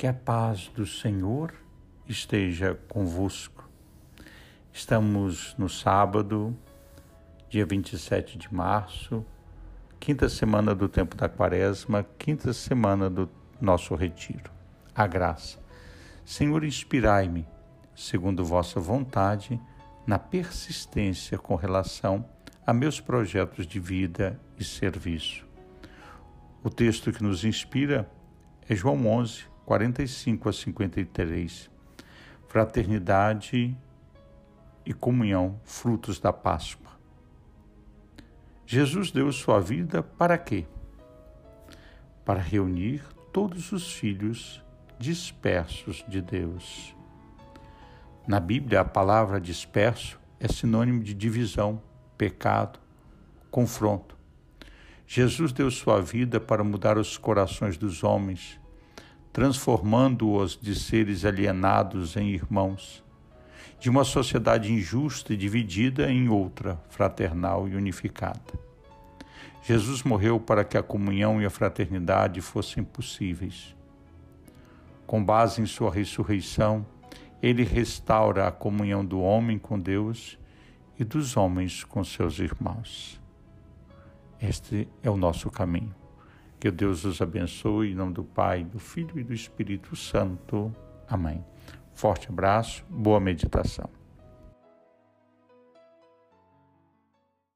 Que a paz do Senhor esteja convosco. Estamos no sábado, dia 27 de março, quinta semana do tempo da Quaresma, quinta semana do nosso retiro. A graça. Senhor, inspirai-me, segundo vossa vontade, na persistência com relação a meus projetos de vida e serviço. O texto que nos inspira é João 11, 45 a 53. Fraternidade e comunhão, frutos da Páscoa. Jesus deu sua vida para quê? Para reunir todos os filhos dispersos de Deus. Na Bíblia, a palavra disperso é sinônimo de divisão, pecado, confronto. Jesus deu sua vida para mudar os corações dos homens transformando-os de seres alienados em irmãos, de uma sociedade injusta e dividida em outra, fraternal e unificada. Jesus morreu para que a comunhão e a fraternidade fossem possíveis. Com base em sua ressurreição, ele restaura a comunhão do homem com Deus e dos homens com seus irmãos. Este é o nosso caminho. Que Deus os abençoe em nome do Pai, do Filho e do Espírito Santo. Amém. Forte abraço, boa meditação.